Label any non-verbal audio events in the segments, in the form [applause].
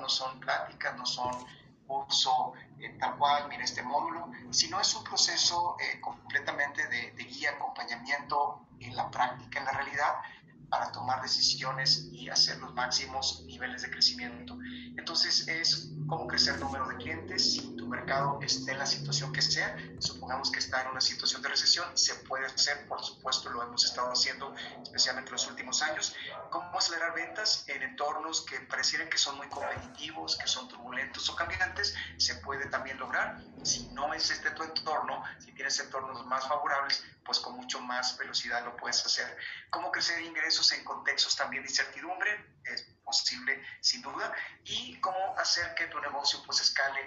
no son pláticas, no son curso eh, tal cual, mira este módulo, sino es un proceso eh, completamente de, de, guía, acompañamiento en la práctica, en la realidad, para tomar decisiones y hacer los máximos niveles de crecimiento. Entonces es cómo crecer número de clientes si tu mercado esté en la situación que sea. Supongamos que está en una situación de recesión, se puede hacer, por supuesto lo hemos estado haciendo especialmente en los últimos años. Cómo acelerar ventas en entornos que parecieran que son muy competitivos, que son turbulentos o cambiantes, se puede también lograr. Si no es este tu entorno, si tienes entornos más favorables, pues con mucho más velocidad lo puedes hacer. Cómo crecer ingresos en contextos también de incertidumbre, posible sin duda, y cómo hacer que tu negocio pues escale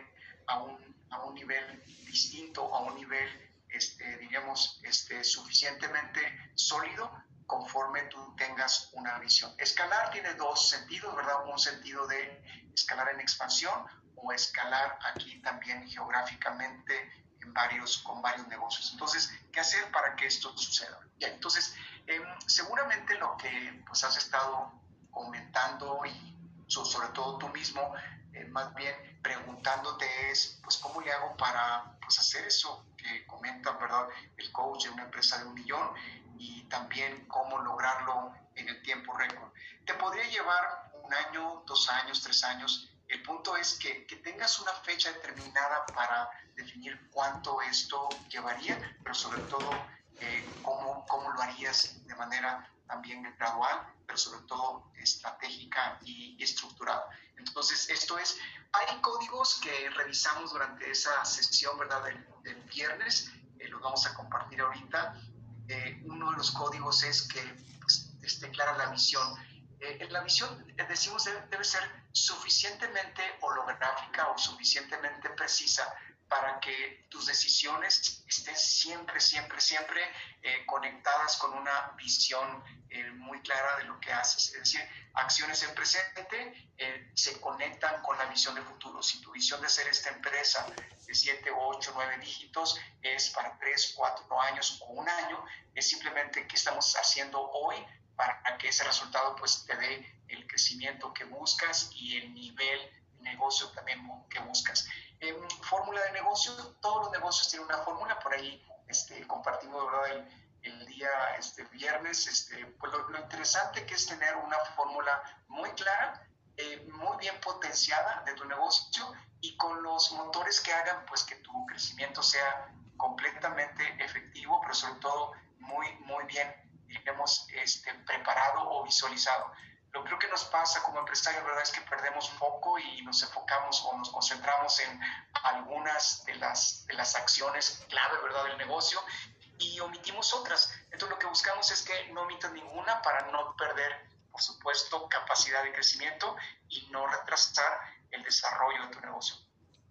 a un, a un nivel distinto, a un nivel, este, diríamos, este, suficientemente sólido conforme tú tengas una visión. Escalar tiene dos sentidos, ¿verdad? Un sentido de escalar en expansión o escalar aquí también geográficamente en varios, con varios negocios. Entonces, ¿qué hacer para que esto suceda? Ya, entonces, em, seguramente lo que pues, has estado comentando y sobre todo tú mismo, eh, más bien preguntándote es, pues, ¿cómo le hago para pues, hacer eso que comenta, ¿verdad? El coach de una empresa de un millón y también cómo lograrlo en el tiempo récord. Te podría llevar un año, dos años, tres años. El punto es que, que tengas una fecha determinada para definir cuánto esto llevaría, pero sobre todo eh, cómo, cómo lo harías de manera también gradual, pero sobre todo estratégica y, estructurada. Entonces, esto es, hay códigos que revisamos durante esa sesión, ¿verdad?, del, viernes, eh, los vamos a compartir ahorita. Eh, uno de los códigos es que pues, esté clara la visión. Eh, la visión, decimos, debe, debe ser suficientemente holográfica o suficientemente precisa para que tus decisiones estén siempre, siempre, siempre eh, conectadas con una visión eh, muy clara de lo que haces. Es decir, acciones en presente eh, se conectan con la visión de futuro. Si tu visión de ser esta empresa de 7, 8, 9 dígitos es para 3, 4 años o un año, es simplemente qué estamos haciendo hoy para que ese resultado pues te dé el crecimiento que buscas y el nivel de negocio también que buscas fórmula de negocio, todos los negocios tienen una fórmula, por ahí este, compartimos ¿verdad? El, día este, viernes, este, pues lo, interesante que es tener una fórmula muy clara, eh, muy bien potenciada de tu negocio y con los motores que hagan pues que tu crecimiento sea completamente efectivo, pero sobre todo muy, muy bien, digamos, este, preparado o visualizado. Lo creo que nos pasa como empresarios, ¿verdad? Es que perdemos foco y nos enfocamos o nos concentramos en algunas de las, de las acciones clave, ¿verdad? Del negocio y omitimos otras. Entonces lo que buscamos es que no omitas ninguna para no perder, por supuesto, capacidad de crecimiento y no retrasar el desarrollo de tu negocio.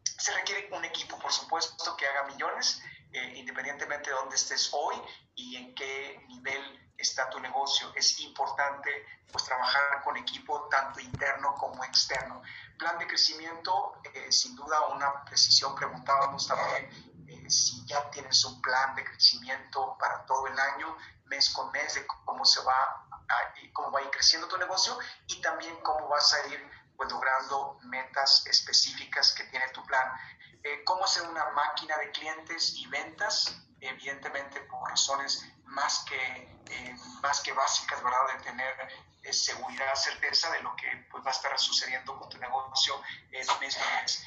Se requiere un equipo, por supuesto, que haga millones, eh, independientemente de dónde estés hoy y en qué nivel está tu negocio. Es importante pues trabajar con equipo tanto interno como externo. Plan de crecimiento, eh, sin duda una precisión, preguntábamos también eh, si ya tienes un plan de crecimiento para todo el año, mes con mes, de cómo se va a, cómo va a ir creciendo tu negocio y también cómo vas a ir pues, logrando metas específicas que tiene tu plan. Eh, cómo hacer una máquina de clientes y ventas, evidentemente por razones más que, eh, más que básicas, ¿verdad? De tener eh, seguridad, certeza de lo que pues, va a estar sucediendo con tu negocio en mes a mes.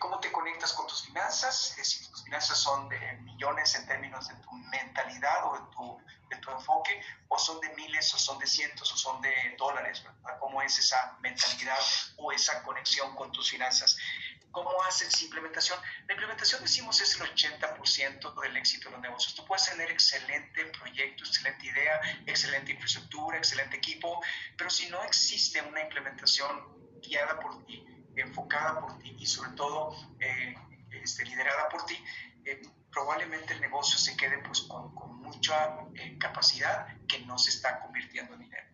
¿Cómo te conectas con tus finanzas? si tus finanzas son de millones en términos de tu mentalidad o de tu, de tu enfoque, o son de miles, o son de cientos, o son de dólares, ¿verdad? ¿Cómo es esa mentalidad o esa conexión con tus finanzas? ¿Cómo haces implementación? La implementación, decimos, es el 80% del éxito de los negocios. Tú puedes tener excelente proyecto, excelente idea, excelente infraestructura, excelente equipo, pero si no existe una implementación guiada por ti, enfocada por ti y sobre todo eh, este, liderada por ti, eh, probablemente el negocio se quede pues, con, mucha eh, capacidad que no se está convirtiendo en dinero.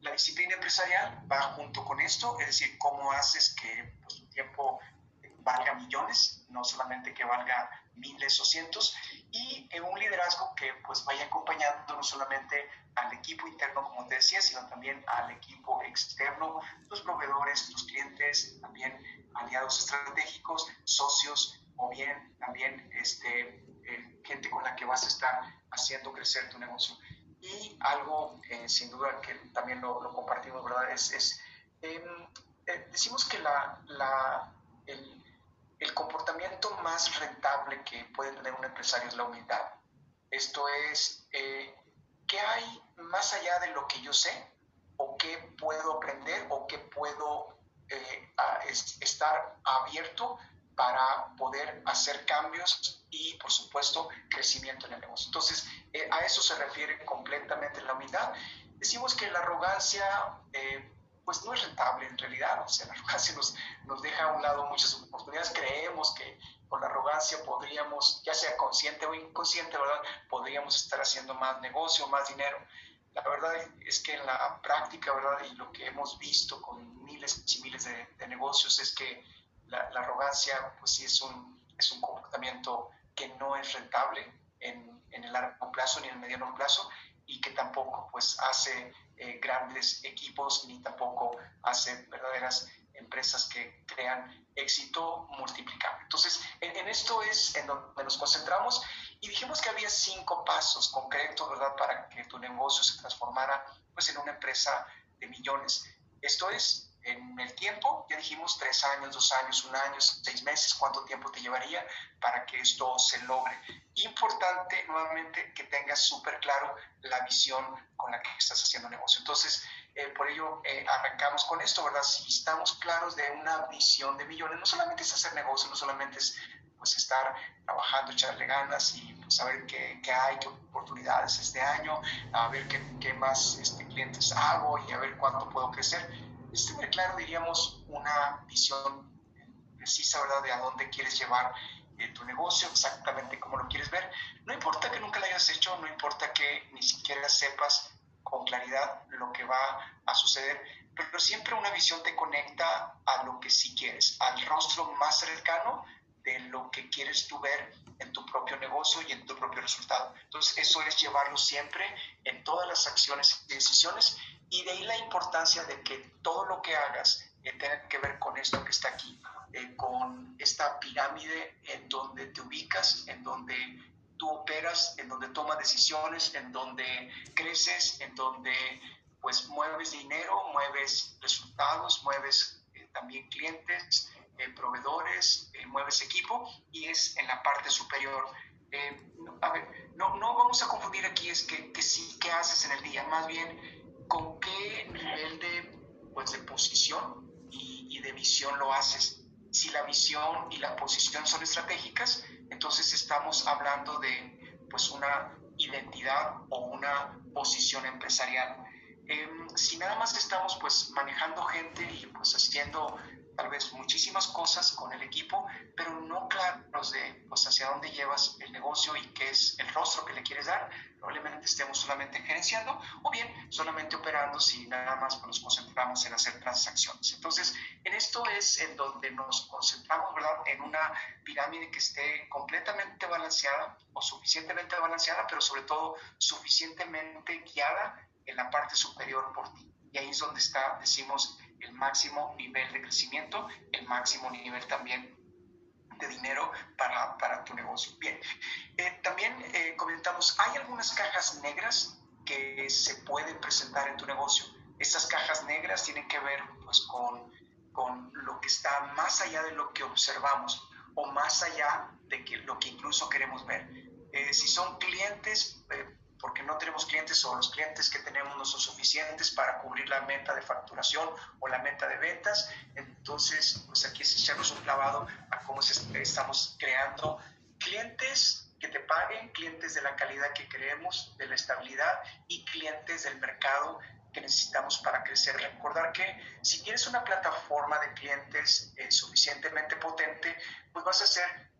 La disciplina empresarial va junto con esto, es decir, cómo haces que pues, tu tiempo valga millones, no solamente que valga miles o cientos, y en un liderazgo que pues vaya acompañando no solamente al equipo interno, como te decía, sino también al equipo externo, los proveedores, los clientes, también aliados estratégicos, socios o bien también este, eh, gente con la que vas a estar haciendo crecer tu negocio. Y algo, eh, sin duda, que también lo, compartimos, ¿verdad? Es, em, eh, decimos que la, la, el comportamiento más rentable que puede tener un empresario es la humildad. Esto es, eh, ¿qué hay más allá de lo que yo sé? ¿O qué puedo aprender? ¿O qué puedo eh, estar abierto para poder hacer cambios y, por supuesto, crecimiento en el negocio? Entonces, eh, a eso se refiere completamente la humildad. Decimos que la arrogancia pues no es rentable en realidad. O sea, la arrogancia nos, deja a un lado muchas oportunidades. Creemos que con la arrogancia podríamos, ya sea consciente o inconsciente, ¿verdad? Podríamos estar haciendo más negocio, más dinero. La verdad es que en la práctica, ¿verdad? Y lo que hemos visto con miles y miles de, negocios es que la, la, arrogancia, pues sí es un, es un comportamiento que no es rentable en, en el largo plazo ni en el mediano plazo y que tampoco pues hace eh, grandes equipos ni tampoco hace verdaderas empresas que crean éxito multiplicable. Entonces, en, esto es en donde nos concentramos y dijimos que había cinco pasos concretos, ¿verdad?, para que tu negocio se transformara pues en una empresa de millones. Esto es, en el tiempo, ya dijimos tres años, dos años, un año, seis meses, cuánto tiempo te llevaría para que esto se logre. Importante, nuevamente, que tengas súper claro la visión con la que estás haciendo negocio. Entonces, eh, por ello eh, arrancamos con esto, ¿verdad? Si estamos claros de una visión de millones, no solamente es hacer negocio, no solamente es pues estar trabajando, echarle ganas y pues, saber qué, qué, hay, qué oportunidades este año, a ver qué, qué más este, clientes hago y a ver cuánto puedo crecer es tener claro, diríamos, una visión precisa, ¿verdad?, de a dónde quieres llevar eh, tu negocio, exactamente cómo lo quieres ver. No importa que nunca lo hayas hecho, no importa que ni siquiera sepas con claridad lo que va a suceder, pero siempre una visión te conecta a lo que sí quieres, al rostro más cercano de lo que quieres tú ver en tu propio negocio y en tu propio resultado. Entonces, eso es llevarlo siempre en todas las acciones y decisiones y de ahí la importancia de que todo lo que hagas eh, tenga que ver con esto que está aquí, eh, con esta pirámide en donde te ubicas, en donde tú operas, en donde tomas decisiones, en donde creces, en donde pues mueves dinero, mueves resultados, mueves eh, también clientes, proveedores, mueves equipo y es en la parte superior. a ver, no, no vamos a confundir aquí es que, que sí, ¿qué haces en el día? Más bien, con qué nivel de, pues, de posición y, de visión lo haces. Si la visión y la posición son estratégicas, entonces estamos hablando de pues, una identidad o una posición empresarial. Em, si nada más estamos pues manejando gente y pues haciendo tal vez muchísimas cosas con el equipo, pero no claros de pues, hacia dónde llevas el negocio y qué es el rostro que le quieres dar. Probablemente estemos solamente gerenciando o bien solamente operando si nada más nos concentramos en hacer transacciones. Entonces, en esto es en donde nos concentramos, ¿verdad? En una pirámide que esté completamente balanceada o suficientemente balanceada, pero sobre todo suficientemente guiada en la parte superior por ti. Y ahí es donde está, decimos, el máximo nivel de crecimiento, el máximo nivel también de dinero para, para tu negocio. Bien, eh, también eh, comentamos, hay algunas cajas negras que se pueden presentar en tu negocio. Estas cajas negras tienen que ver pues, con, con lo que está más allá de lo que observamos o más allá de que, lo que incluso queremos ver. Eh, si son clientes, porque no tenemos clientes o los clientes que tenemos no son suficientes para cubrir la meta de facturación o la meta de ventas. Entonces, pues aquí es echarnos un clavado a cómo estamos creando clientes que te paguen, clientes de la calidad que queremos, de la estabilidad y clientes del mercado que necesitamos para crecer. Recordar que si tienes una plataforma de clientes eh, suficientemente potente, pues vas a ser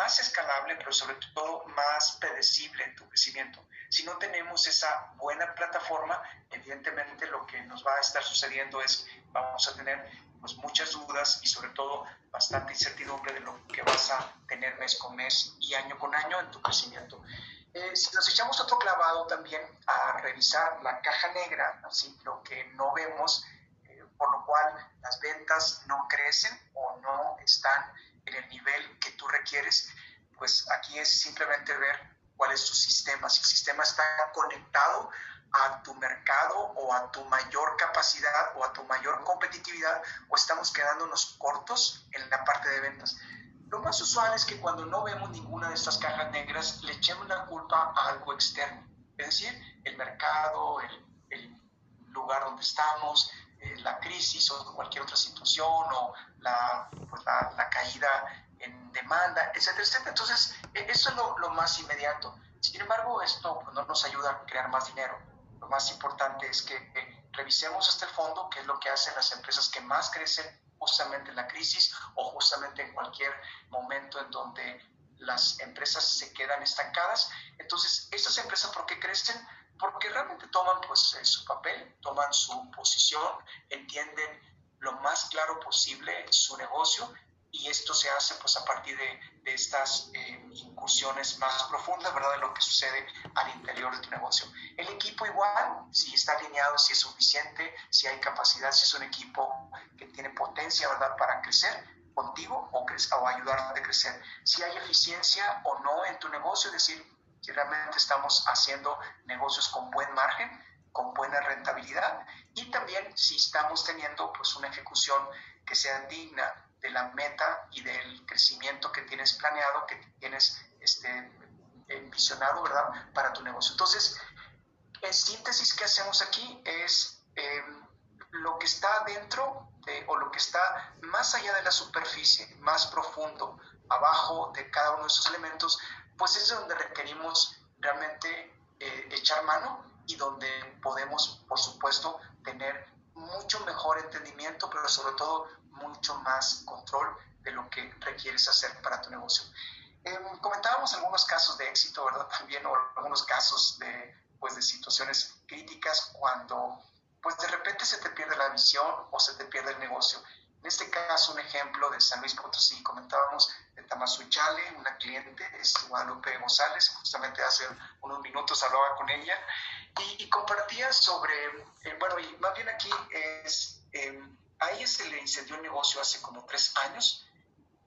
más escalable, pero sobre todo más predecible en tu crecimiento. Si no tenemos esa buena plataforma, evidentemente lo que nos va a estar sucediendo es vamos a tener pues, muchas dudas y sobre todo bastante incertidumbre de lo que vas a tener mes con mes y año con año en tu crecimiento. Eh, si nos echamos otro clavado también a revisar la caja negra, así lo que no vemos, eh, por lo cual las ventas no crecen o no están en el nivel que tú requieres, pues aquí es simplemente ver cuál es tu sistema, si el sistema está conectado a tu mercado o a tu mayor capacidad o a tu mayor competitividad o estamos quedándonos cortos en la parte de ventas. Lo más usual es que cuando no vemos ninguna de estas cajas negras le echemos la culpa a algo externo, es decir, el mercado, el, lugar donde estamos, eh, la crisis o cualquier otra situación o la, pues la, caída en demanda, etcétera, etcétera. Entonces, e, eso es lo, lo más inmediato. Sin embargo, esto pues, no nos ayuda a crear más dinero. Lo más importante es que eh, revisemos el fondo, qué es lo que hacen las empresas que más crecen justamente en la crisis o justamente en cualquier momento en donde las empresas se quedan estancadas. Entonces, estas empresas, ¿por qué crecen? Porque realmente toman pues eh, su papel, toman su posición, entienden lo más claro posible su negocio y esto se hace pues a partir de, de estas eh, incursiones más profundas, ¿verdad? De lo que sucede al interior de tu negocio. El equipo igual, si está alineado, si es suficiente, si hay capacidad, si es un equipo que tiene potencia, ¿verdad? Para crecer contigo o, o ayudarte a crecer. Si hay eficiencia o no en tu negocio, es decir, si realmente estamos haciendo negocios con buen margen, con buena rentabilidad y también si estamos teniendo pues una ejecución que sea digna de la meta y del crecimiento que tienes planeado, que tienes este, visionado, ¿verdad? Para tu negocio. Entonces, en síntesis, ¿qué hacemos aquí? Es em, lo que está dentro o lo que está más allá de la superficie, más profundo, abajo de cada uno de esos elementos, pues es donde requerimos realmente eh, echar mano y donde podemos, por supuesto, tener mucho mejor entendimiento, pero sobre todo mucho más control de lo que requieres hacer para tu negocio. Em, comentábamos algunos casos de éxito, ¿verdad? [laughs] También, o algunos casos de, pues, de situaciones críticas cuando, pues, de repente se te pierde la visión o se te pierde el negocio. En este caso, un ejemplo de San Luis Potosí, comentábamos de Tamazuyale, una cliente, es Guadalupe González, justamente hace unos minutos hablaba con ella, y, compartía sobre, eh, bueno, y más bien aquí es... Eh, a ella se le incendió el negocio hace como tres años.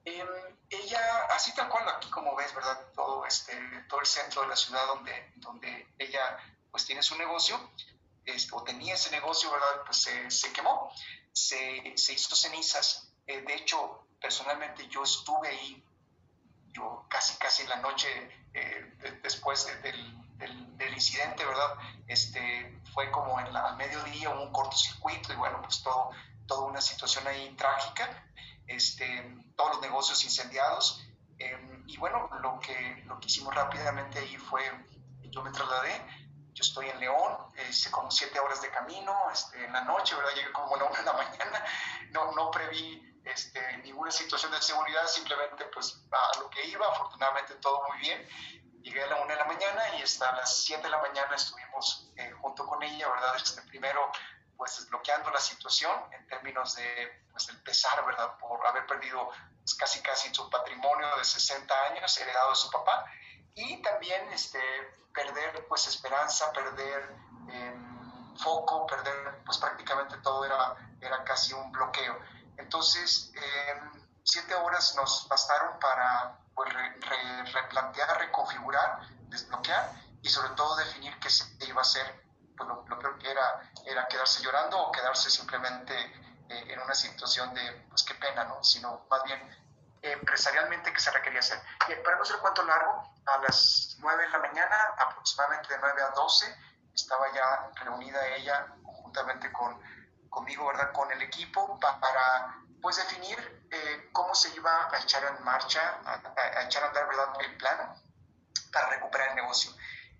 Em, ella, así tal cual, aquí como ves, ¿verdad? Todo, este, todo el centro de la ciudad donde, donde ella pues tiene su negocio, este, o tenía ese negocio, ¿verdad? Pues se, quemó, se, se, hizo cenizas. Eh, de hecho, personalmente yo estuve ahí, yo casi, casi en la noche eh, después del, del, del, incidente, ¿verdad? Este, fue como en la, al mediodía, un cortocircuito y bueno, pues todo toda una situación ahí trágica, este, todos los negocios incendiados. Em, y bueno, lo que, lo que hicimos rápidamente ahí fue, yo me trasladé, yo estoy en León, hice como siete horas de camino, este, en la noche, ¿verdad? Llegué como a la una de la mañana, no, no preví este, ninguna situación de seguridad, simplemente pues a lo que iba, afortunadamente todo muy bien. Llegué a la una de la mañana y hasta las siete de la mañana estuvimos eh, junto con ella, ¿verdad? Este, primero pues desbloqueando la situación en términos de pues, el pesar, ¿verdad? Por haber perdido pues, casi casi su patrimonio de 60 años heredado de su papá y también este, perder pues esperanza, perder em, foco, perder pues prácticamente todo era, era casi un bloqueo. Entonces, em, siete horas nos bastaron para pues, replantear, reconfigurar, desbloquear y sobre todo definir qué se iba a hacer pues lo, peor que era era quedarse llorando o quedarse simplemente eh, en una situación de, pues qué pena, ¿no? Sino más bien empresarialmente que se requería hacer. Y para no hacer cuánto largo, a las 9 de la mañana, aproximadamente de 9 a 12, estaba ya reunida ella conjuntamente con, conmigo, ¿verdad? Con el equipo para, pues, definir eh, cómo se iba a echar en marcha, a, a, echar a andar, ¿verdad? El plan para recuperar el negocio.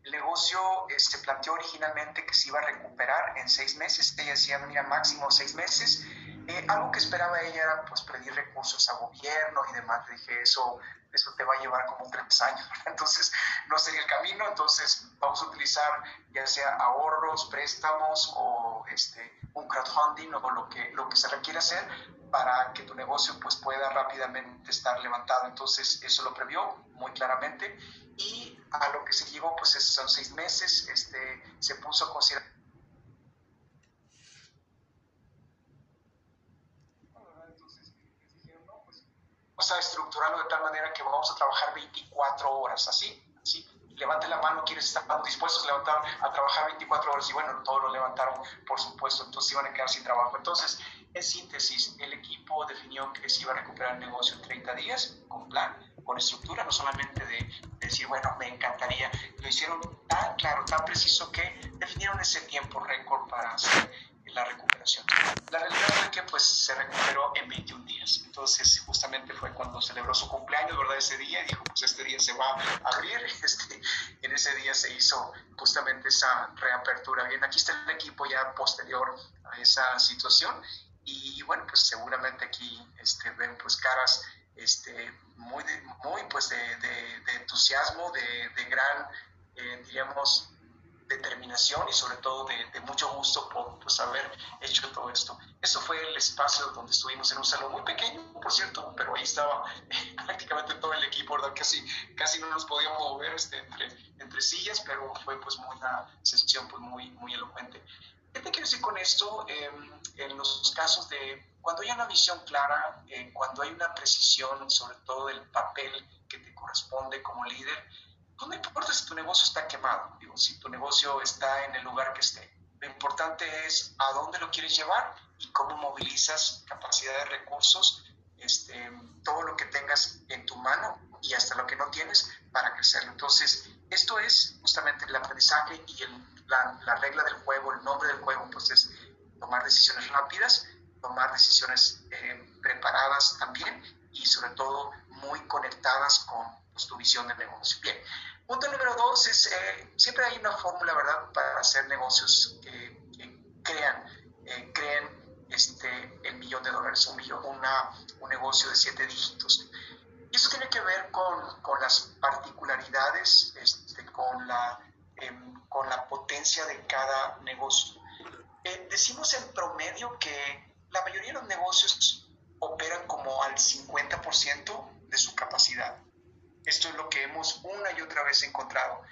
El negocio se este, planteó originalmente que se iba a recuperar en seis meses. Ella decía, mira, máximo seis meses. Eh, algo que esperaba ella era pues pedir recursos a gobierno y demás. Le dije, eso, eso te va a llevar como tres años, [laughs] entonces no sería el camino, entonces vamos a utilizar ya sea ahorros, préstamos o este, un crowdfunding o lo que, lo que se requiere hacer para que tu negocio pues pueda rápidamente estar levantado. Entonces eso lo previó muy claramente y a lo que se llegó pues son seis meses, este, se puso a considerar vamos a estructurarlo de tal manera que vamos a trabajar 24 horas, así. Levante la mano, quienes están dispuestos a a trabajar 24 horas y bueno, todos lo levantaron, por supuesto, entonces iban a quedar sin trabajo. Entonces, en síntesis, el equipo definió que se iba a recuperar el negocio en 30 días, con plan, con estructura, no solamente de, decir, bueno, me encantaría, lo hicieron tan claro, tan preciso que definieron ese tiempo récord para hacer la recuperación. La realidad fue que pues se recuperó en 21 días. Entonces justamente fue cuando celebró su cumpleaños, ¿verdad? Ese día y dijo, pues este día se va a abrir. [laughs] Este, en ese día se hizo justamente esa reapertura. Bien, aquí está el equipo ya posterior a esa situación y, bueno, pues seguramente aquí este, ven pues caras este, muy, muy pues de, de, entusiasmo, de, de gran, eh, diríamos, determinación y sobre todo de, mucho gusto por pues, haber hecho todo esto. Eso fue el espacio donde estuvimos en un salón muy pequeño, por cierto, pero ahí estaba [laughs] prácticamente todo el equipo, ¿verdad? Casi, casi no nos podíamos mover este, entre, entre sillas, pero fue pues una sesión pues, muy, muy elocuente. ¿Qué te quiero decir con esto? Em, en los casos de cuando hay una visión clara, eh, cuando hay una precisión sobre todo del papel que te corresponde como líder, no importa si tu negocio está quemado, digo, si tu negocio está en el lugar que esté. Lo importante es a dónde lo quieres llevar y cómo movilizas capacidad de recursos, este, todo lo que tengas en tu mano y hasta lo que no tienes para crecerlo. Entonces, esto es justamente el aprendizaje y la, la, regla del juego, el nombre del juego, pues es tomar decisiones rápidas, tomar decisiones eh, preparadas también y sobre todo muy conectadas con pues, tu visión de negocio. Bien, punto número dos es, eh, siempre hay una fórmula, ¿verdad?, para hacer negocios que, crean, eh, creen este, el millón de dólares, un, millón, una, un negocio de siete dígitos. Y eso tiene que ver con, con las particularidades, este, con, la, em, con la potencia de cada negocio. Eh, decimos en promedio que la mayoría de los negocios operan como al 50% de su capacidad. Esto es lo que hemos una y otra vez encontrado.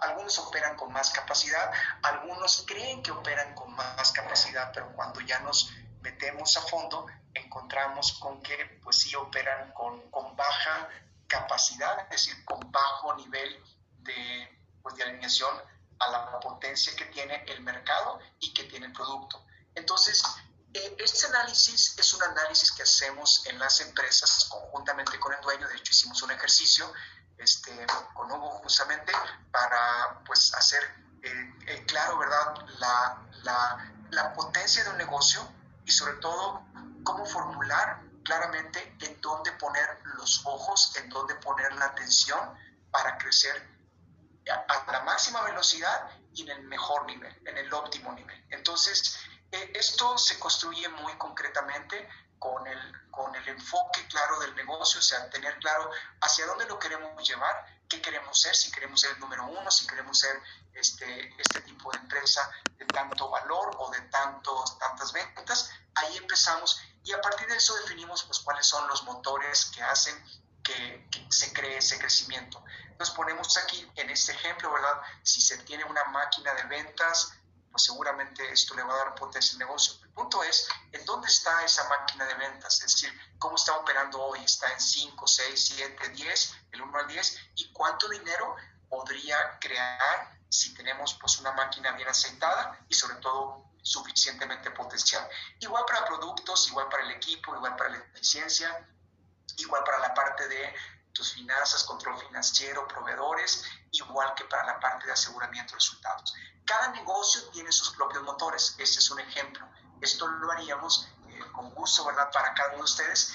algunos operan con más capacidad, algunos creen que operan con más capacidad, pero cuando ya nos metemos a fondo, encontramos con que pues sí operan con, con baja capacidad, es decir, con bajo nivel de, pues, de alineación a la potencia que tiene el mercado y que tiene el producto. Entonces, este análisis es un análisis que hacemos en las empresas conjuntamente con el dueño. De hecho, hicimos un ejercicio este, con Hugo justamente para pues, hacer eh, eh, claro, ¿verdad?, la, la, la potencia de un negocio y sobre todo cómo formular claramente en dónde poner los ojos, en dónde poner la atención para crecer a la máxima velocidad y en el mejor nivel, en el óptimo nivel. Entonces, eh, esto se construye muy concretamente con el, con el enfoque claro del negocio, o sea, tener claro hacia dónde lo queremos llevar, qué queremos ser, si queremos ser el número uno, si queremos ser este, este tipo de empresa de tanto valor o de tantos, tantas ventas. Ahí empezamos y a partir de eso definimos pues, cuáles son los motores que hacen que, que, se cree ese crecimiento. Entonces ponemos aquí en este ejemplo, ¿verdad? Si se tiene una máquina de ventas pues seguramente esto le va a dar potencia al negocio. El punto es, ¿en dónde está esa máquina de ventas? Es decir, ¿cómo está operando hoy? ¿Está en 5, 6, 7, 10, el 1 al 10? ¿Y cuánto dinero podría crear si tenemos pues una máquina bien aceitada y sobre todo suficientemente potencial? Igual para productos, igual para el equipo, igual para la eficiencia, igual para la parte de tus finanzas, control financiero, proveedores, igual que para la parte de aseguramiento de resultados. Cada negocio tiene sus propios motores, ese es un ejemplo. Esto lo haríamos eh, con gusto, ¿verdad?, para cada uno de ustedes,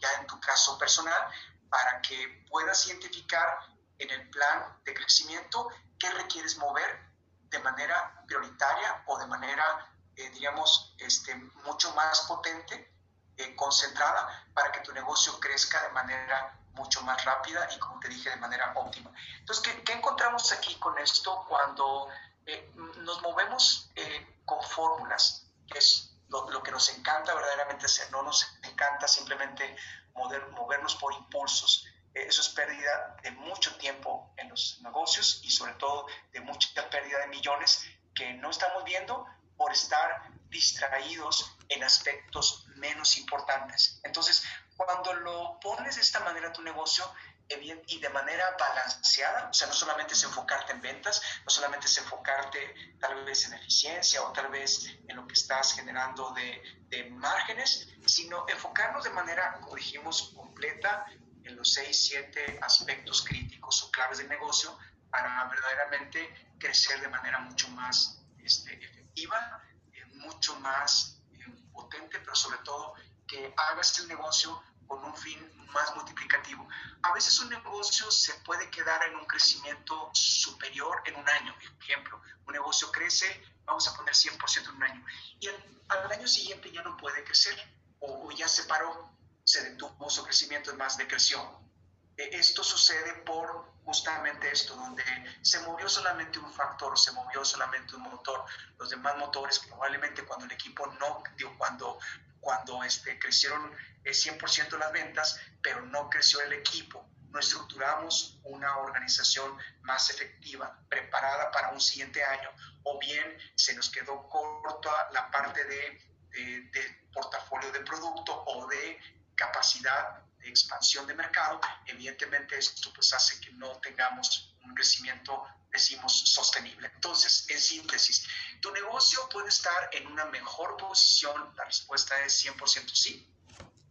ya en tu caso personal, para que puedas identificar en el plan de crecimiento qué requieres mover de manera prioritaria o de manera eh, digamos, este, mucho más potente, eh, concentrada, para que tu negocio crezca de manera mucho más rápida y, como te dije, de manera óptima. Entonces, ¿qué, encontramos aquí con esto cuando eh, nos movemos con fórmulas? Que es lo, que nos encanta verdaderamente hacer, no nos encanta simplemente mover, movernos por impulsos. Eso es pérdida de mucho tiempo en los negocios y sobre todo de mucha pérdida de millones que no estamos viendo por estar distraídos en aspectos menos importantes. Entonces, cuando lo pones de esta manera tu negocio y de manera balanceada, o sea, no solamente es enfocarte en ventas, no solamente es enfocarte tal vez en eficiencia o tal vez en lo que estás generando de, márgenes, sino enfocarnos de manera, como dijimos, completa en los seis, siete aspectos críticos o claves del negocio para verdaderamente crecer de manera mucho más este, efectiva, eh, mucho más eh, potente, pero sobre todo que hagas el negocio con un fin más multiplicativo. A veces un negocio se puede quedar en un crecimiento superior en un año. Ejemplo, un negocio crece, vamos a poner 100% en un año, y al año siguiente ya no puede crecer o, o ya se paró se detuvo su crecimiento, es más, decreció. Eh, esto sucede por justamente esto, donde se movió solamente un factor, se movió solamente un motor. Los demás motores probablemente cuando el equipo no, cuando, cuando este, crecieron 100% eh, las ventas, pero no creció el equipo, no estructuramos una organización más efectiva, preparada para un siguiente año, o bien se nos quedó corta la parte de, de, de portafolio de producto o de capacidad expansión de mercado, evidentemente esto pues hace que no tengamos un crecimiento, decimos, sostenible. Entonces, en síntesis, ¿tu negocio puede estar en una mejor posición? La respuesta es 100% sí.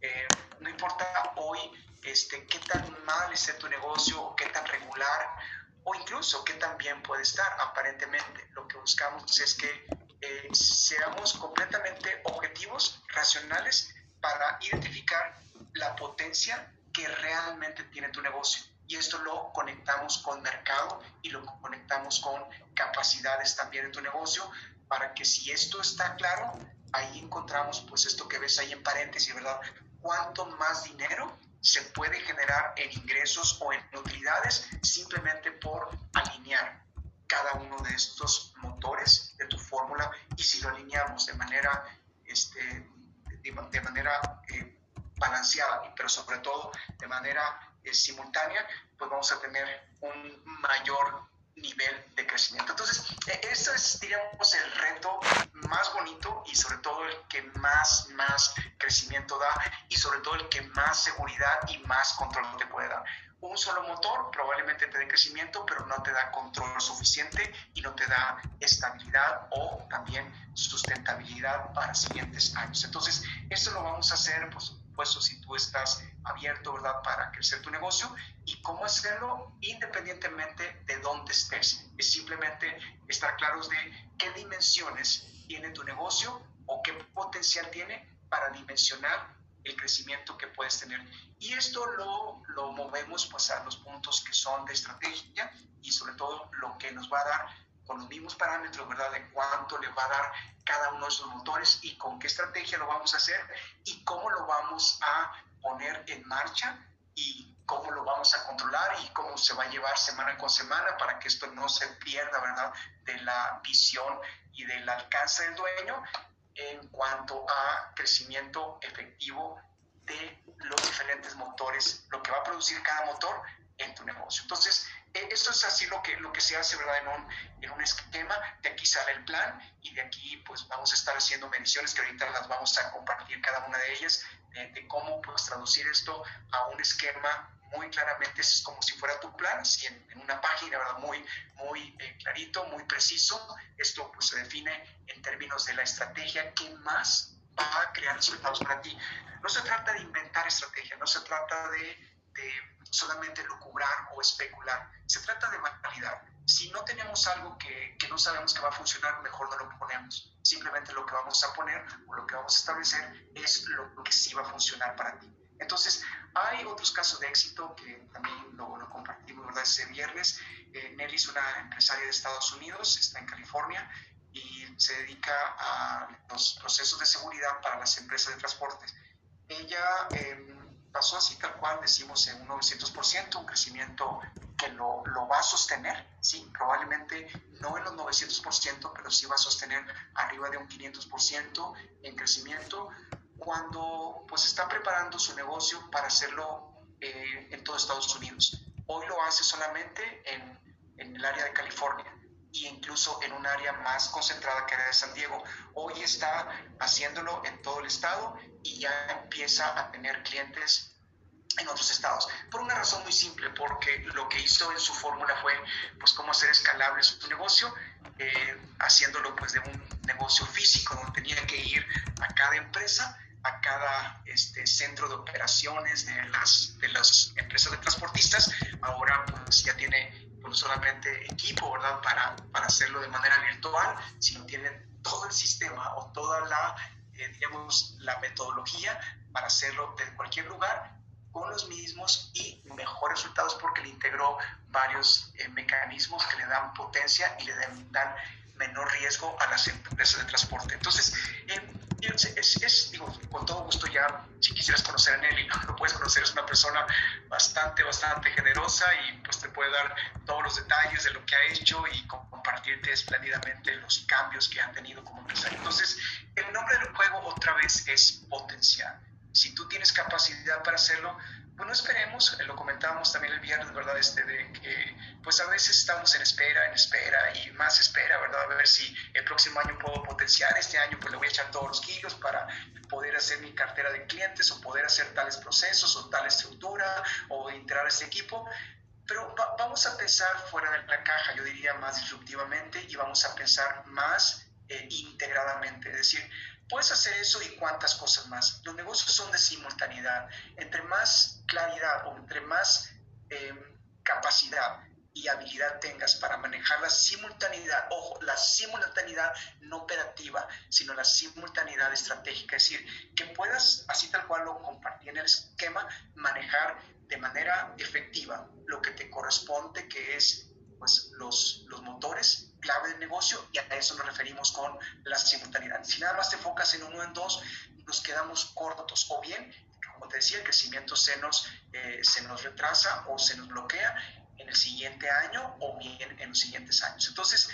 Eh, no importa hoy este, qué tan mal esté tu negocio, qué tan regular, o incluso qué tan bien puede estar. Aparentemente, lo que buscamos es que eh, seamos completamente objetivos, racionales, para identificar la potencia que realmente tiene tu negocio. Y esto lo conectamos con mercado y lo conectamos con capacidades también en tu negocio para que si esto está claro, ahí encontramos pues esto que ves ahí en paréntesis, ¿verdad? ¿Cuánto más dinero se puede generar en ingresos o en utilidades simplemente por alinear cada uno de estos motores de tu fórmula y si lo alineamos de manera este, de, manera eh, balanceada, pero sobre todo de manera eh, simultánea, pues vamos a tener un mayor nivel de crecimiento. Entonces, e, ese es, diríamos, el reto más bonito y sobre todo el que más, más crecimiento da y sobre todo el que más seguridad y más control te puede dar un solo motor probablemente te dé crecimiento, pero no te da control suficiente y no te da estabilidad o también sustentabilidad para siguientes años. Entonces, esto lo vamos a hacer, por supuesto, si tú estás abierto, ¿verdad?, para crecer tu negocio y cómo hacerlo independientemente de dónde estés. Es simplemente estar claros de qué dimensiones tiene tu negocio o qué potencial tiene para dimensionar el crecimiento que puedes tener. Y esto lo, lo movemos pues a los puntos que son de estrategia y sobre todo lo que nos va a dar con los mismos parámetros, ¿verdad? De cuánto le va a dar cada uno de esos motores y con qué estrategia lo vamos a hacer y cómo lo vamos a poner en marcha y cómo lo vamos a controlar y cómo se va a llevar semana con semana para que esto no se pierda, ¿verdad? De la visión y del alcance del dueño en cuanto a crecimiento efectivo de los diferentes motores, lo que va a producir cada motor en tu negocio. Entonces, e, esto es así lo que, lo que se hace, ¿verdad? En un, en un esquema, de aquí sale el plan y de aquí pues vamos a estar haciendo mediciones que ahorita las vamos a compartir cada una de ellas, de, cómo pues traducir esto a un esquema muy claramente, es como si fuera tu plan, así en, una página, ¿verdad? Muy, muy eh, clarito, muy preciso. Esto pues se define en términos de la estrategia que más va a crear resultados para ti. No se trata de inventar estrategia, no se trata de solamente lucubrar o especular, se trata de validar. Si no tenemos algo que, que, no sabemos que va a funcionar, mejor no lo ponemos. Simplemente lo que vamos a poner o lo que vamos a establecer es lo que sí va a funcionar para ti. Entonces, hay otros casos de éxito que también lo, lo compartimos ¿verdad? ese viernes. Eh, Nelly es una empresaria de Estados Unidos, está en California y se dedica a los procesos de seguridad para las empresas de transportes. Ella em, pasó así tal cual, decimos, en un 900%, un crecimiento que lo, lo, va a sostener, sí, probablemente no en los 900%, pero sí va a sostener arriba de un 500% en crecimiento cuando pues está preparando su negocio para hacerlo eh, en todo Estados Unidos. Hoy lo hace solamente en, en el área de California e incluso en un área más concentrada que era de San Diego. Hoy está haciéndolo en todo el estado y ya empieza a tener clientes en otros estados. Por una razón muy simple, porque lo que hizo en su fórmula fue pues cómo hacer escalable su negocio, eh, haciéndolo pues de un negocio físico donde tenía que ir a cada empresa, a cada este, centro de operaciones de las, de las empresas de transportistas. Ahora pues ya tiene no solamente equipo, ¿verdad? Para, para hacerlo de manera virtual, sino tiene todo el sistema o toda la, eh, digamos, la metodología para hacerlo desde cualquier lugar con los mismos y mejores resultados porque le integró varios eh, mecanismos que le dan potencia y le dan, menor riesgo a las empresas de transporte. Entonces, eh, es, digo, con todo gusto ya, si quisieras conocer a Nelly, [laughs] lo puedes conocer, es una persona bastante, bastante generosa y pues te puede dar todos los detalles de lo que ha hecho y compartirte espléndidamente los cambios que ha tenido como empresario. Entonces, el nombre del juego otra vez es potencial si tú tienes capacidad para hacerlo, pues no esperemos, lo comentábamos también el viernes, ¿verdad? Este de que pues a veces estamos en espera, en espera y más espera, ¿verdad? A ver si el próximo año puedo potenciar, este año pues le voy a echar todos los kilos para poder hacer mi cartera de clientes o poder hacer tales procesos o tal estructura o integrar este equipo. Pero vamos a pensar fuera de la caja, yo diría más disruptivamente y vamos a pensar más eh, integradamente, es decir, Puedes hacer eso y cuántas cosas más. Los negocios son de simultaneidad. Entre más claridad o entre más em, capacidad y habilidad tengas para manejar la simultaneidad, ojo, la simultaneidad no operativa, sino la simultaneidad estratégica, es decir, que puedas, así tal cual lo compartí en el esquema, manejar de manera efectiva lo que te corresponde, que es pues, los, los motores clave del negocio y a eso nos referimos con la simultaneidad. Si nada más te enfocas en uno en dos, nos quedamos cortos o bien, como te decía, el crecimiento se nos, eh, se nos retrasa o se nos bloquea en el siguiente año o bien en los siguientes años. Entonces,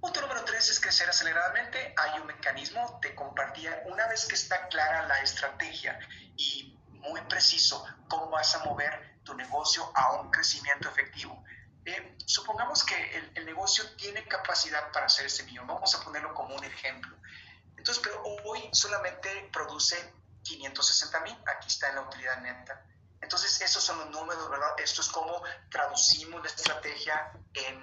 punto número tres es crecer aceleradamente. Hay un mecanismo, te compartía, una vez que está clara la estrategia y muy preciso cómo vas a mover tu negocio a un crecimiento efectivo eh, supongamos que el, negocio tiene capacidad para hacer este millón, vamos a ponerlo como un ejemplo. Entonces, pero hoy solamente produce 560 mil, aquí está en la utilidad neta. Entonces, esos son los números, ¿verdad? Esto es como traducimos la estrategia en,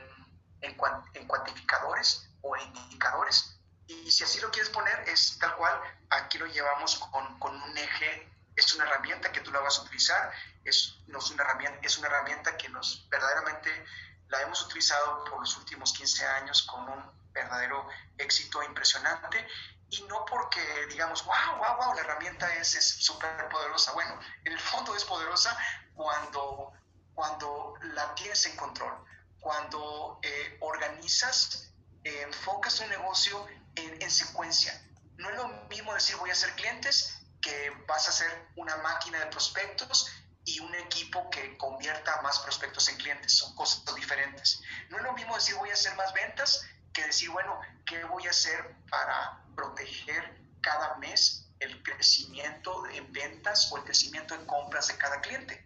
en, en cuantificadores o en indicadores. Y si así lo quieres poner, es tal cual, aquí lo llevamos con, con un eje es una herramienta que tú la vas a utilizar, es, no es, una herramienta, es una herramienta que nos verdaderamente la hemos utilizado por los últimos 15 años con un verdadero éxito impresionante y no porque digamos, wow, wow, wow, la herramienta es súper poderosa. Bueno, en el fondo es poderosa cuando, cuando la tienes en control, cuando eh, organizas, eh, enfocas un negocio en, en secuencia. No es lo mismo decir voy a hacer clientes que vas a ser una máquina de prospectos y un equipo que convierta más prospectos en clientes. Son cosas diferentes. No es lo mismo decir voy a hacer más ventas que decir, bueno, ¿qué voy a hacer para proteger cada mes el crecimiento en ventas o el crecimiento en compras de cada cliente?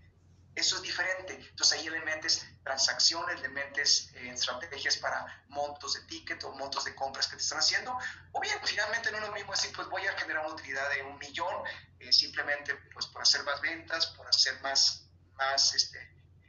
Eso es diferente. Entonces ahí le metes transacciones, le metes eh, estrategias para montos de ticket o montos de compras que te están haciendo. O bien, finalmente no es lo mismo decir, pues voy a generar una utilidad de un millón eh, simplemente pues por hacer más ventas, por hacer más, más este,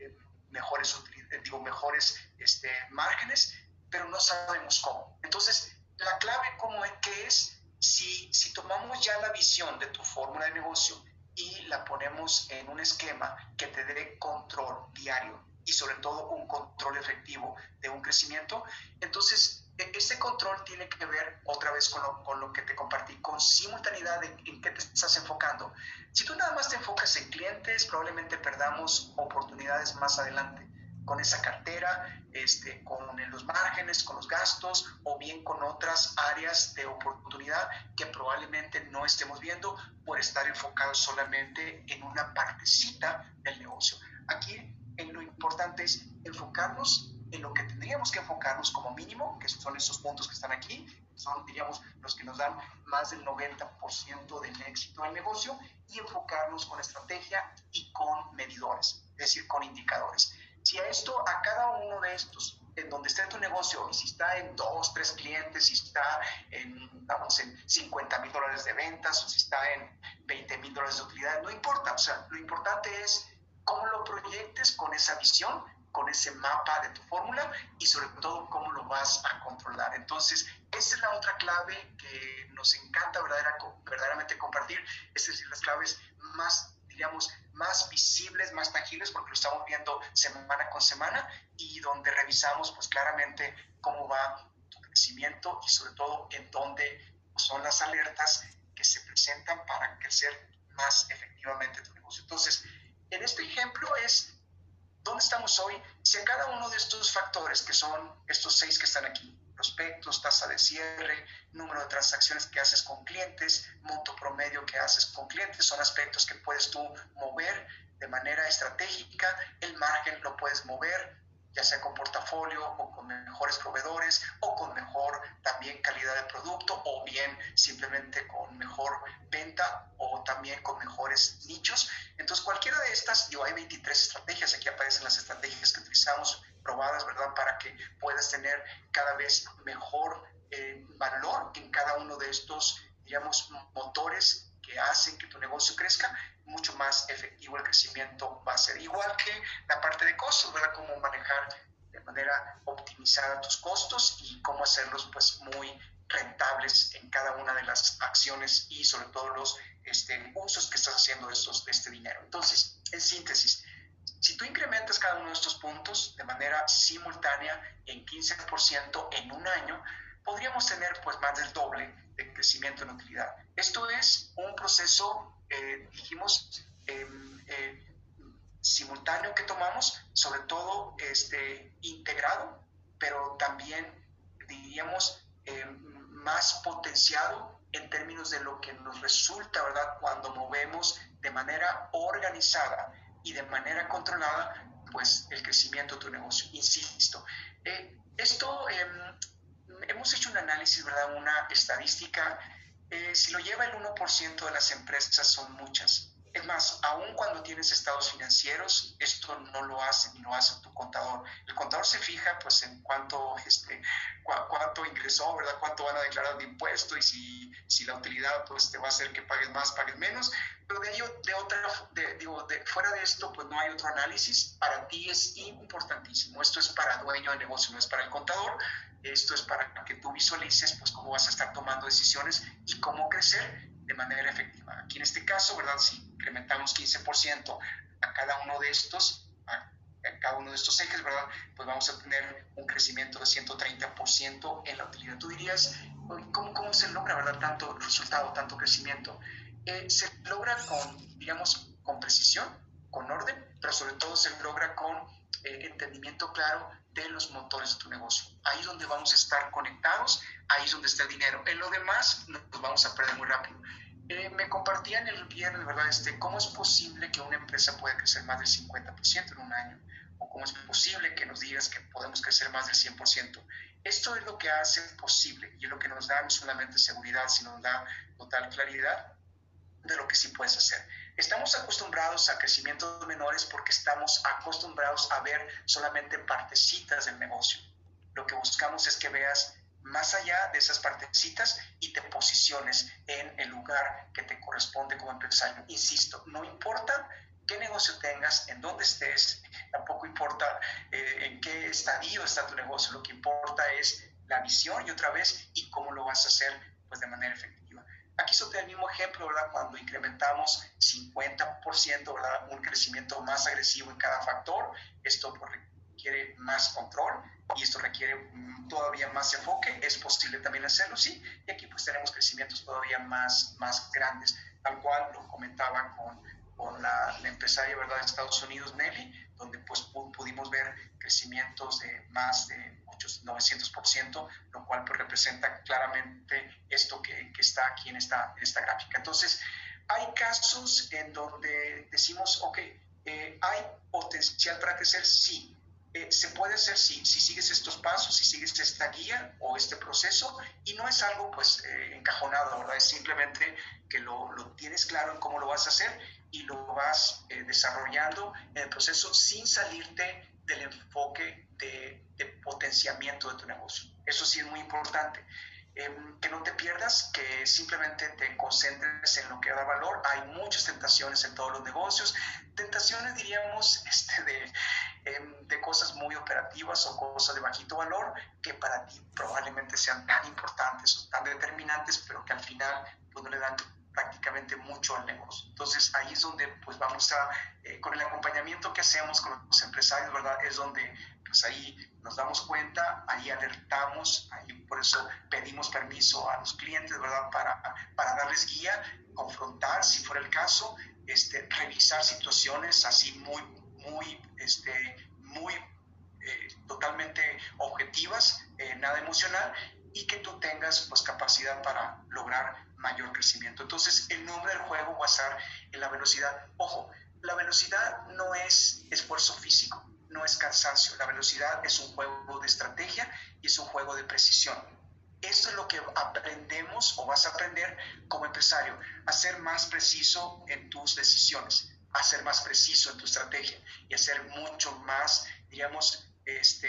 eh, mejores, digo, mejores este, márgenes, pero no sabemos cómo. Entonces, la clave como es que es, si, si tomamos ya la visión de tu fórmula de negocio, y la ponemos en un esquema que te dé control diario y sobre todo un control efectivo de un crecimiento, entonces e-, ese control tiene que ver otra vez con lo, con lo que te compartí, con simultaneidad en, en qué te estás enfocando. Si tú nada más te enfocas en clientes, probablemente perdamos oportunidades más adelante. Con esa cartera, este, con los márgenes, con los gastos o bien con otras áreas de oportunidad que probablemente no estemos viendo por estar enfocados solamente en una partecita del negocio. Aquí en lo importante es enfocarnos en lo que tendríamos que enfocarnos como mínimo, que son esos puntos que están aquí, son, diríamos, los que nos dan más del 90% del éxito del negocio, y enfocarnos con estrategia y con medidores, es decir, con indicadores. Si a esto, a cada uno de estos, en donde esté tu negocio, y si está en dos, tres clientes, si está en, vamos, en 50 mil dólares de ventas, o si está en 20 mil dólares de utilidad, no importa, o sea, lo importante es cómo lo proyectes con esa visión con ese mapa de tu fórmula y sobre todo cómo lo vas a controlar. Entonces, esa es la otra clave que nos encanta verdaderamente compartir, es decir, las claves más, más visibles, más tangibles, porque lo estamos viendo semana con semana y donde revisamos pues claramente cómo va tu crecimiento y sobre todo en dónde son las alertas que se presentan para crecer más efectivamente tu negocio. Entonces, en este ejemplo es ¿Dónde estamos hoy? Si en cada uno de estos factores, que son estos seis que están aquí, prospectos, tasa de cierre, número de transacciones que haces con clientes, monto promedio que haces con clientes, son aspectos que puedes tú mover de manera estratégica, el margen lo puedes mover, ya sea con portafolio o con mejores proveedores o con mejor también calidad de producto o bien simplemente con mejor venta o también con mejores nichos. Entonces cualquiera de estas, yo hay 23 estrategias, aquí aparecen las estrategias que utilizamos probadas, ¿verdad? Para que puedas tener cada vez mejor eh, valor en cada uno de estos, digamos, motores que hacen que tu negocio crezca, mucho más efectivo el crecimiento va a ser. Igual que la parte de costos, ¿verdad? Cómo manejar de manera optimizada tus costos y cómo hacerlos pues muy rentables en cada una de las acciones y sobre todo los este, usos que estás haciendo de, estos, de este dinero. Entonces, en síntesis, si tú incrementas cada uno de estos puntos de manera simultánea en 15% en un año, podríamos tener pues más del doble de crecimiento en utilidad. Esto es un proceso, eh, dijimos, em, eh, simultáneo que tomamos, sobre todo este, integrado, pero también diríamos em, más potenciado en términos de lo que nos resulta, ¿verdad? Cuando movemos de manera organizada y de manera controlada, pues el crecimiento de tu negocio. Insisto, eh, esto em, hemos hecho un análisis, ¿verdad? Una estadística. Eh, si lo lleva el 1% de las empresas, son muchas. Es más, aun cuando tienes estados financieros, esto no lo hace ni lo hace tu contador. El contador se fija pues en cuánto, este, cuánto ingresó, ¿verdad? Cuánto van a declarar de impuesto y si, si la utilidad pues te va a hacer que pagues más, pagues menos. Pero de, ello, de otra, digo, de, fuera de esto pues no hay otro análisis. Para ti es importantísimo. Esto es para dueño de negocio, no es para el contador. Esto es para que tú visualices pues cómo vas a estar tomando decisiones y cómo crecer de manera efectiva. Aquí en este caso, ¿verdad? Si incrementamos 15% a cada uno de estos, a, cada uno de estos ejes, ¿verdad? Pues vamos a tener un crecimiento de 130% en la utilidad. Tú dirías, ¿cómo, cómo se logra, ¿verdad? Tanto resultado, tanto crecimiento. Eh, se logra con, digamos, con precisión, con orden, pero sobre todo se logra con eh, entendimiento claro de los motores de tu negocio. Ahí es donde vamos a estar conectados, ahí es donde está el dinero. En lo demás nos vamos a perder muy rápido. Eh, me compartían el viernes, ¿verdad? Este, ¿Cómo es posible que una empresa pueda crecer más del 50% en un año? ¿O cómo es posible que nos digas que podemos crecer más del 100%? Esto es lo que hace posible y es lo que nos da no solamente seguridad, sino nos da total claridad de lo que sí puedes hacer. Estamos acostumbrados a crecimientos menores porque estamos acostumbrados a ver solamente partecitas del negocio. Lo que buscamos es que veas más allá de esas partecitas y te posiciones en el lugar que te corresponde como empresario. Insisto, no importa qué negocio tengas, en dónde estés, tampoco importa eh, en qué estadio está tu negocio, lo que importa es la visión y otra vez y cómo lo vas a hacer pues de manera efectiva. Aquí te el mismo ejemplo, ¿verdad? Cuando incrementamos 50%, ¿verdad? Un crecimiento más agresivo en cada factor, esto pues, requiere más control y esto requiere todavía más enfoque. Es posible también hacerlo, sí. Y aquí pues tenemos crecimientos todavía más, más grandes, tal cual lo comentaba con con la, empresaria ¿verdad? de Estados Unidos, Nelly, donde pues pudimos ver crecimientos de más de muchos 900%, lo cual pues, representa claramente esto que, que está aquí en esta, en esta gráfica. Entonces, hay casos en donde decimos, ok, eh, ¿hay potencial para crecer? Sí. Eh, se puede hacer sí, si sigues estos pasos, si sigues esta guía o este proceso, y no es algo pues eh, encajonado, ¿verdad? Es simplemente que lo, lo, tienes claro en cómo lo vas a hacer y lo vas desarrollando en el proceso sin salirte del enfoque de, de potenciamiento de tu negocio. Eso sí es muy importante. Em, que no te pierdas, que simplemente te concentres en lo que da valor. Hay muchas tentaciones en todos los negocios, tentaciones diríamos [laughs] este, de, em, de cosas muy operativas o cosas de bajito valor que para ti probablemente sean tan importantes o tan determinantes, pero que al final pues, no le dan prácticamente mucho al negocio. Entonces ahí es donde pues vamos a, eh, con el acompañamiento que hacemos con los empresarios, ¿verdad? Es donde pues ahí nos damos cuenta, ahí alertamos, ahí por eso pedimos permiso a los clientes, ¿verdad? Para, para darles guía, confrontar si fuera el caso, este, revisar situaciones así muy, muy, este, muy eh, totalmente objetivas, eh, nada emocional, y que tú tengas pues capacidad para lograr mayor crecimiento. Entonces, el nombre del juego va a estar en la velocidad. Ojo, la velocidad no es esfuerzo físico, no es cansancio. La velocidad es un juego de estrategia y es un juego de precisión. Esto es lo que aprendemos o vas a aprender como empresario, a ser más preciso en tus decisiones, a ser más preciso en tu estrategia y a ser mucho más, diríamos, este,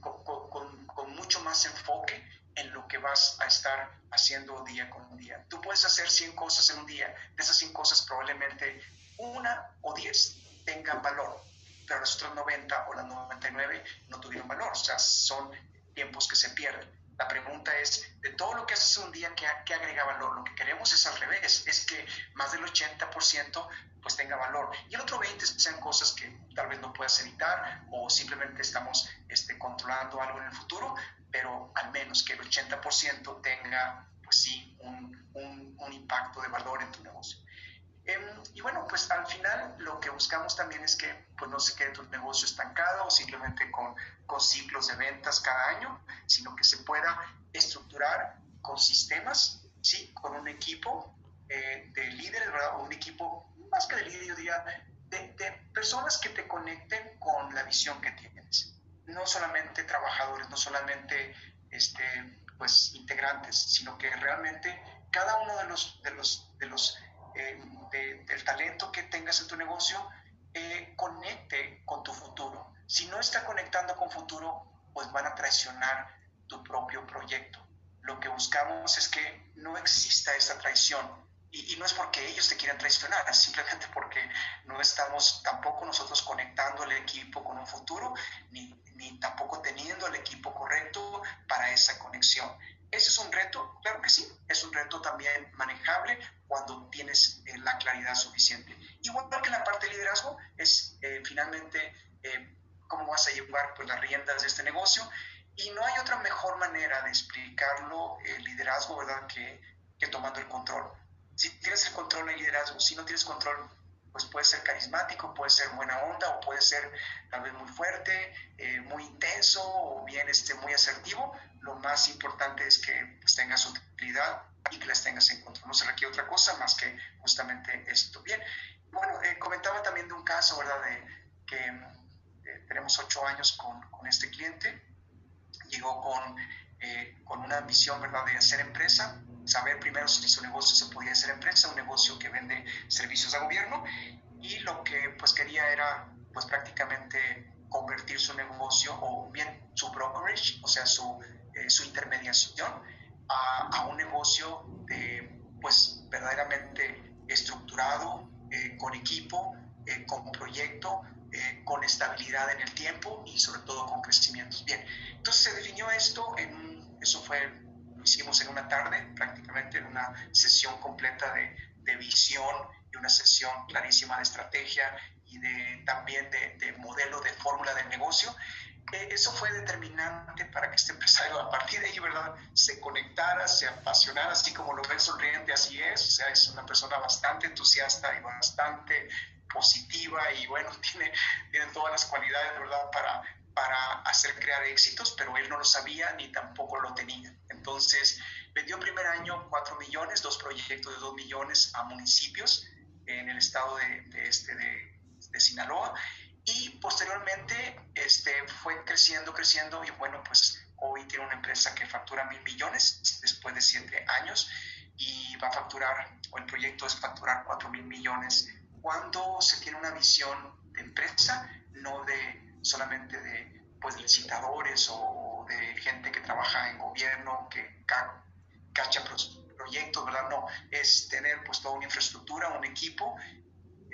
con, con mucho más enfoque en lo que vas a estar haciendo día con día. Tú puedes hacer 100 cosas en un día, de esas 100 cosas probablemente una o 10 tengan valor, pero las otras 90 o las 99 no tuvieron valor, o sea, son tiempos que se pierden. La pregunta es, de todo lo que haces un día, ¿qué, ¿qué, agrega valor? Lo que queremos es al revés, es que más del 80% pues tenga valor. Y el otro 20% sean cosas que tal vez no puedas evitar o simplemente estamos este, controlando algo en el futuro, pero al menos que el 80% tenga, pues sí, un, un, un, impacto de valor en tu negocio. Em, y bueno, pues al final lo que buscamos también es que pues no se quede tu negocio estancado o simplemente con, con ciclos de ventas cada año, sino que se pueda estructurar con sistemas, ¿sí? con un equipo eh, de líderes, ¿verdad? O un equipo, más que de líderes, yo diría, de, de personas que te conecten con la visión que tienes no solamente trabajadores, no solamente este, pues, integrantes, sino que realmente cada uno de los, de los, de los eh, del talento que tengas en tu negocio eh, conecte con tu futuro. Si no está conectando con futuro, pues van a traicionar tu propio proyecto. Lo que buscamos es que no exista esa traición, y, no es porque ellos te quieran traicionar, es [laughs] simplemente porque no estamos tampoco nosotros conectando el equipo con un futuro, ni, ni tampoco teniendo el equipo correcto para esa conexión. ¿Ese es un reto? Claro que sí, es un reto también manejable cuando tienes eh, la claridad suficiente. Igual que la parte de liderazgo, es eh, finalmente eh, cómo vas a llevar pues, las riendas de este negocio. Y no hay otra mejor manera de explicarlo, el liderazgo, ¿verdad?, que, que tomando el control si tienes el control del liderazgo, si no tienes control, pues puede ser carismático, puede ser buena onda o puede ser tal vez muy fuerte, eh, muy intenso o bien este, muy asertivo. Lo más importante es que pues, tengas utilidad y que las tengas en control. No se requiere otra cosa más que justamente esto. Bien, bueno, eh, comentaba también de un caso, ¿verdad? De que eh, tenemos ocho años con, con, este cliente. Llegó con, con una ambición, ¿verdad?, de hacer empresa saber primero si su negocio se podía hacer empresa, un negocio que vende servicios a gobierno, y lo que pues quería era pues prácticamente convertir su negocio o bien su brokerage, o sea, su, eh, su intermediación, a, a, un negocio de, pues verdaderamente estructurado, eh, con equipo, eh, con proyecto, con estabilidad en el tiempo y sobre todo con crecimientos. Bien, entonces se definió esto en eso fue hicimos en una tarde, prácticamente en una sesión completa de, de visión y una sesión clarísima de estrategia y de, también de, de modelo de fórmula de negocio. Eso fue determinante para que este empresario a partir de ahí, ¿verdad?, se conectara, se apasionara, así como lo ven sonriente, así es, o sea, es una persona bastante entusiasta y bastante positiva y bueno, [laughs] tiene, tiene todas las cualidades, ¿verdad?, para, para hacer crear éxitos, pero él no lo sabía ni tampoco lo tenía. Entonces, vendió primer año 4 millones, dos proyectos de 2 millones a municipios en el estado de este, de, de Sinaloa y posteriormente este, fue creciendo, creciendo y bueno, pues hoy tiene una empresa que factura mil millones después de siete años y va a facturar, o el proyecto es facturar cuatro mil millones cuando se tiene una visión de empresa, no de solamente de pues, licitadores o de gente que trabaja en gobierno, que cacha proyectos, ¿verdad? No, es tener pues toda una infraestructura, un equipo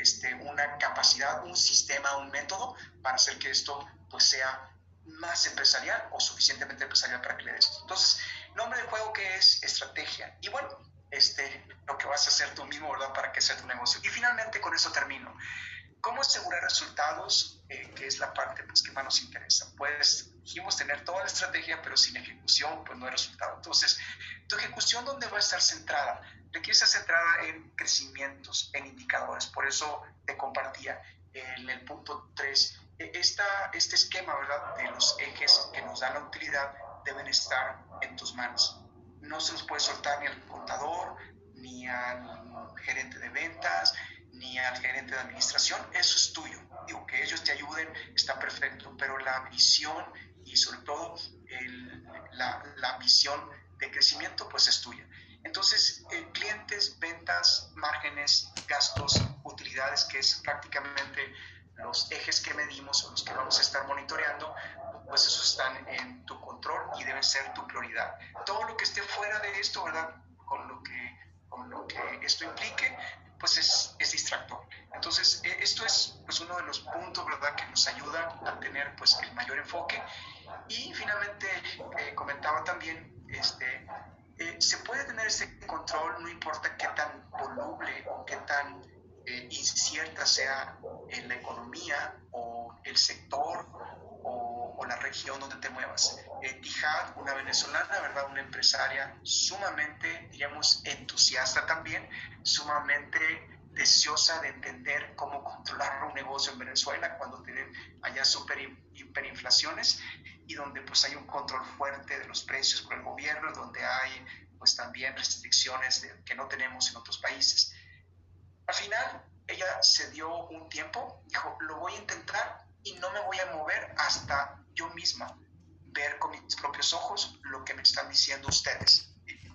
este, una capacidad, un sistema, un método para hacer que esto pues, sea más empresarial o suficientemente empresarial para que le des. Entonces, nombre de juego que es estrategia. Y bueno, este, lo que vas a hacer tú mismo, ¿verdad? Para que sea tu negocio. Y finalmente con eso termino. ¿Cómo asegurar resultados? Eh, que es la parte pues, que más nos interesa. Pues dijimos tener toda la estrategia, pero sin ejecución, pues no hay resultado. Entonces, ¿tu ejecución dónde va a estar centrada? Requiere estar centrada en crecimientos, en indicadores. Por eso te compartía en el punto 3, e, esta, este esquema ¿verdad? de los ejes que nos dan la utilidad deben estar en tus manos. No se los puede soltar ni al contador, ni al gerente de ventas, ni al gerente de administración, eso es tuyo. Digo, que ellos te ayuden, está perfecto, pero la visión y sobre todo la, la, visión de crecimiento, pues es tuya. Entonces, eh, clientes, ventas, márgenes, gastos, utilidades, que es prácticamente los ejes que medimos o los que vamos a estar monitoreando, pues esos están en tu control y deben ser tu prioridad. Todo lo que esté fuera de esto, ¿verdad? Con lo que, con lo que esto implique, pues es, es distractor. Entonces, e, esto es pues, uno de los puntos, ¿verdad?, que nos ayuda a tener pues el mayor enfoque. Y finalmente, eh, comentaba también, este, eh, se puede tener este control, no importa qué tan voluble o qué tan eh, incierta sea en la economía o el sector o, o, la región donde te muevas. Eh, Tijad, una venezolana, ¿verdad? Una empresaria sumamente, diríamos, entusiasta también, sumamente deseosa de entender cómo controlar un negocio en Venezuela cuando tienen allá super hiperinflaciones y donde pues hay un control fuerte de los precios por el gobierno, donde hay pues también restricciones que no tenemos en otros países. Al final, ella se dio un tiempo, dijo, lo voy a intentar y no me voy a mover hasta yo misma ver con mis propios ojos lo que me están diciendo ustedes.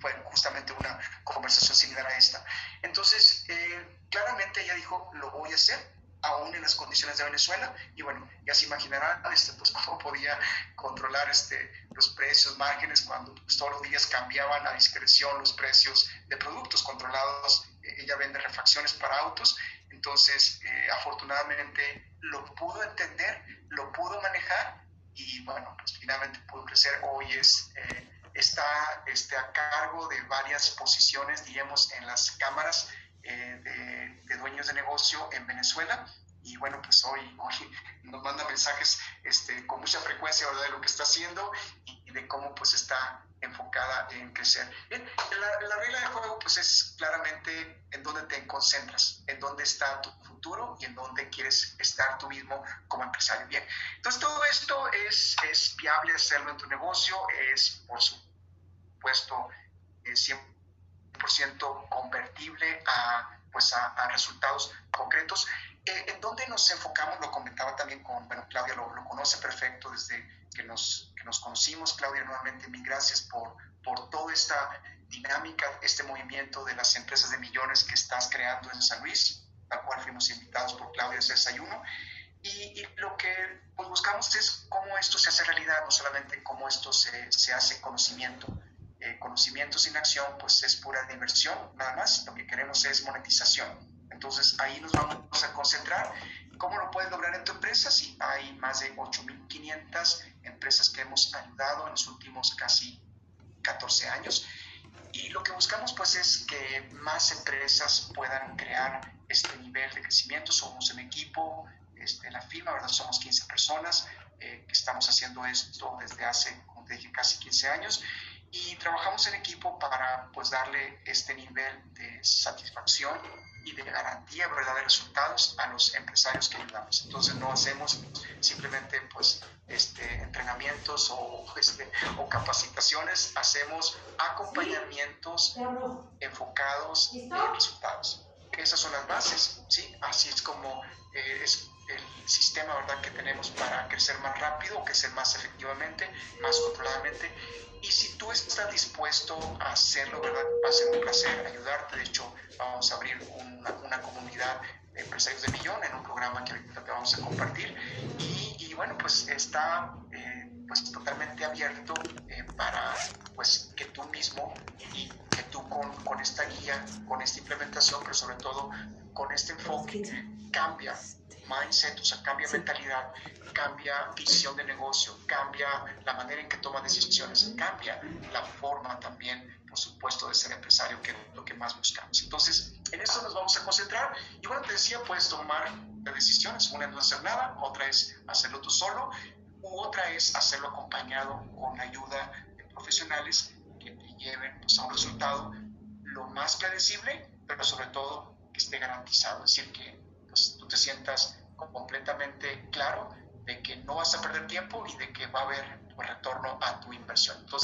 Fue justamente una conversación similar a esta. Entonces, eh, claramente ella dijo, lo voy a hacer, aún en las condiciones de Venezuela. Y bueno, ya se imaginarán este, pues, [laughs] cómo podía controlar este, los precios, márgenes, cuando pues, todos los días cambiaban a discreción los precios de productos controlados. Eh, ella vende refacciones para autos. Entonces, eh, afortunadamente lo pudo entender, lo pudo manejar y bueno, pues finalmente pudo crecer. Hoy es, eh, está este, a cargo de varias posiciones, digamos, en las cámaras eh, de, dueños de negocio en Venezuela. Y bueno, pues hoy, [laughs] hoy nos manda mensajes este, con mucha frecuencia ¿verdad? de lo que está haciendo y, de cómo pues está enfocada en crecer. Bien, la, la, regla de juego pues es claramente en dónde te concentras, en dónde está tu futuro y en dónde quieres estar tú mismo como empresario. Bien, entonces todo esto es, es viable hacerlo en tu negocio, es por supuesto es 100% convertible a, pues a, resultados concretos. Eh, ¿En dónde nos enfocamos? Lo comentaba también con, bueno, Claudia lo, lo conoce perfecto desde que nos, que nos conocimos. Claudia, nuevamente mil gracias por, por toda esta dinámica, este movimiento de las empresas de millones que estás creando en San Luis, al cual fuimos invitados por Claudia a ese desayuno. Y, y, lo que pues, buscamos es cómo esto se hace realidad, no solamente cómo esto se, se hace conocimiento. Eh, conocimiento sin acción, pues es pura diversión, nada más. Lo que queremos es monetización. Entonces ahí nos vamos a concentrar. ¿Cómo lo puedes lograr en tu empresa? Si hay más de 8.500 empresas que hemos ayudado en los últimos casi 14 años. Y lo que buscamos pues es que más empresas puedan crear este nivel de crecimiento. Somos un equipo, este, la firma, ¿verdad? Somos 15 personas, que estamos haciendo esto desde hace, como te dije, casi 15 años y trabajamos en equipo para pues darle este nivel de satisfacción y de garantía ¿verdad? de resultados a los empresarios que ayudamos. Entonces no hacemos simplemente pues este, entrenamientos o, este, o capacitaciones, hacemos acompañamientos enfocados en resultados. Esas son las bases, ¿sí? Así es como eh, es el sistema ¿verdad? que tenemos para crecer más rápido, crecer más efectivamente, más controladamente. Y si tú estás dispuesto a hacerlo, ¿verdad? va a ser un placer ayudarte. De hecho, vamos a abrir una, una comunidad de empresarios de millón en un programa que ahorita te vamos a compartir. Y, y bueno, pues está eh, pues totalmente abierto eh, para pues que tú mismo y que tú con, con esta guía, con esta implementación, pero sobre todo con este enfoque, cambia mindset, o sea, cambia mentalidad, cambia visión de negocio, cambia la manera en que toma decisiones, cambia la forma también, por supuesto, de ser empresario, que es lo que más buscamos. Entonces, en eso nos vamos a concentrar. Y bueno, te decía, puedes tomar decisiones. Una es no hacer nada, otra es hacerlo tú solo, u otra es hacerlo acompañado con la ayuda de profesionales que te lleven pues, a un resultado lo más predecible, pero sobre todo que esté garantizado. Es decir, que pues, tú te sientas completamente claro de que no vas a perder tiempo y de que va a haber un retorno a tu inversión. Entonces,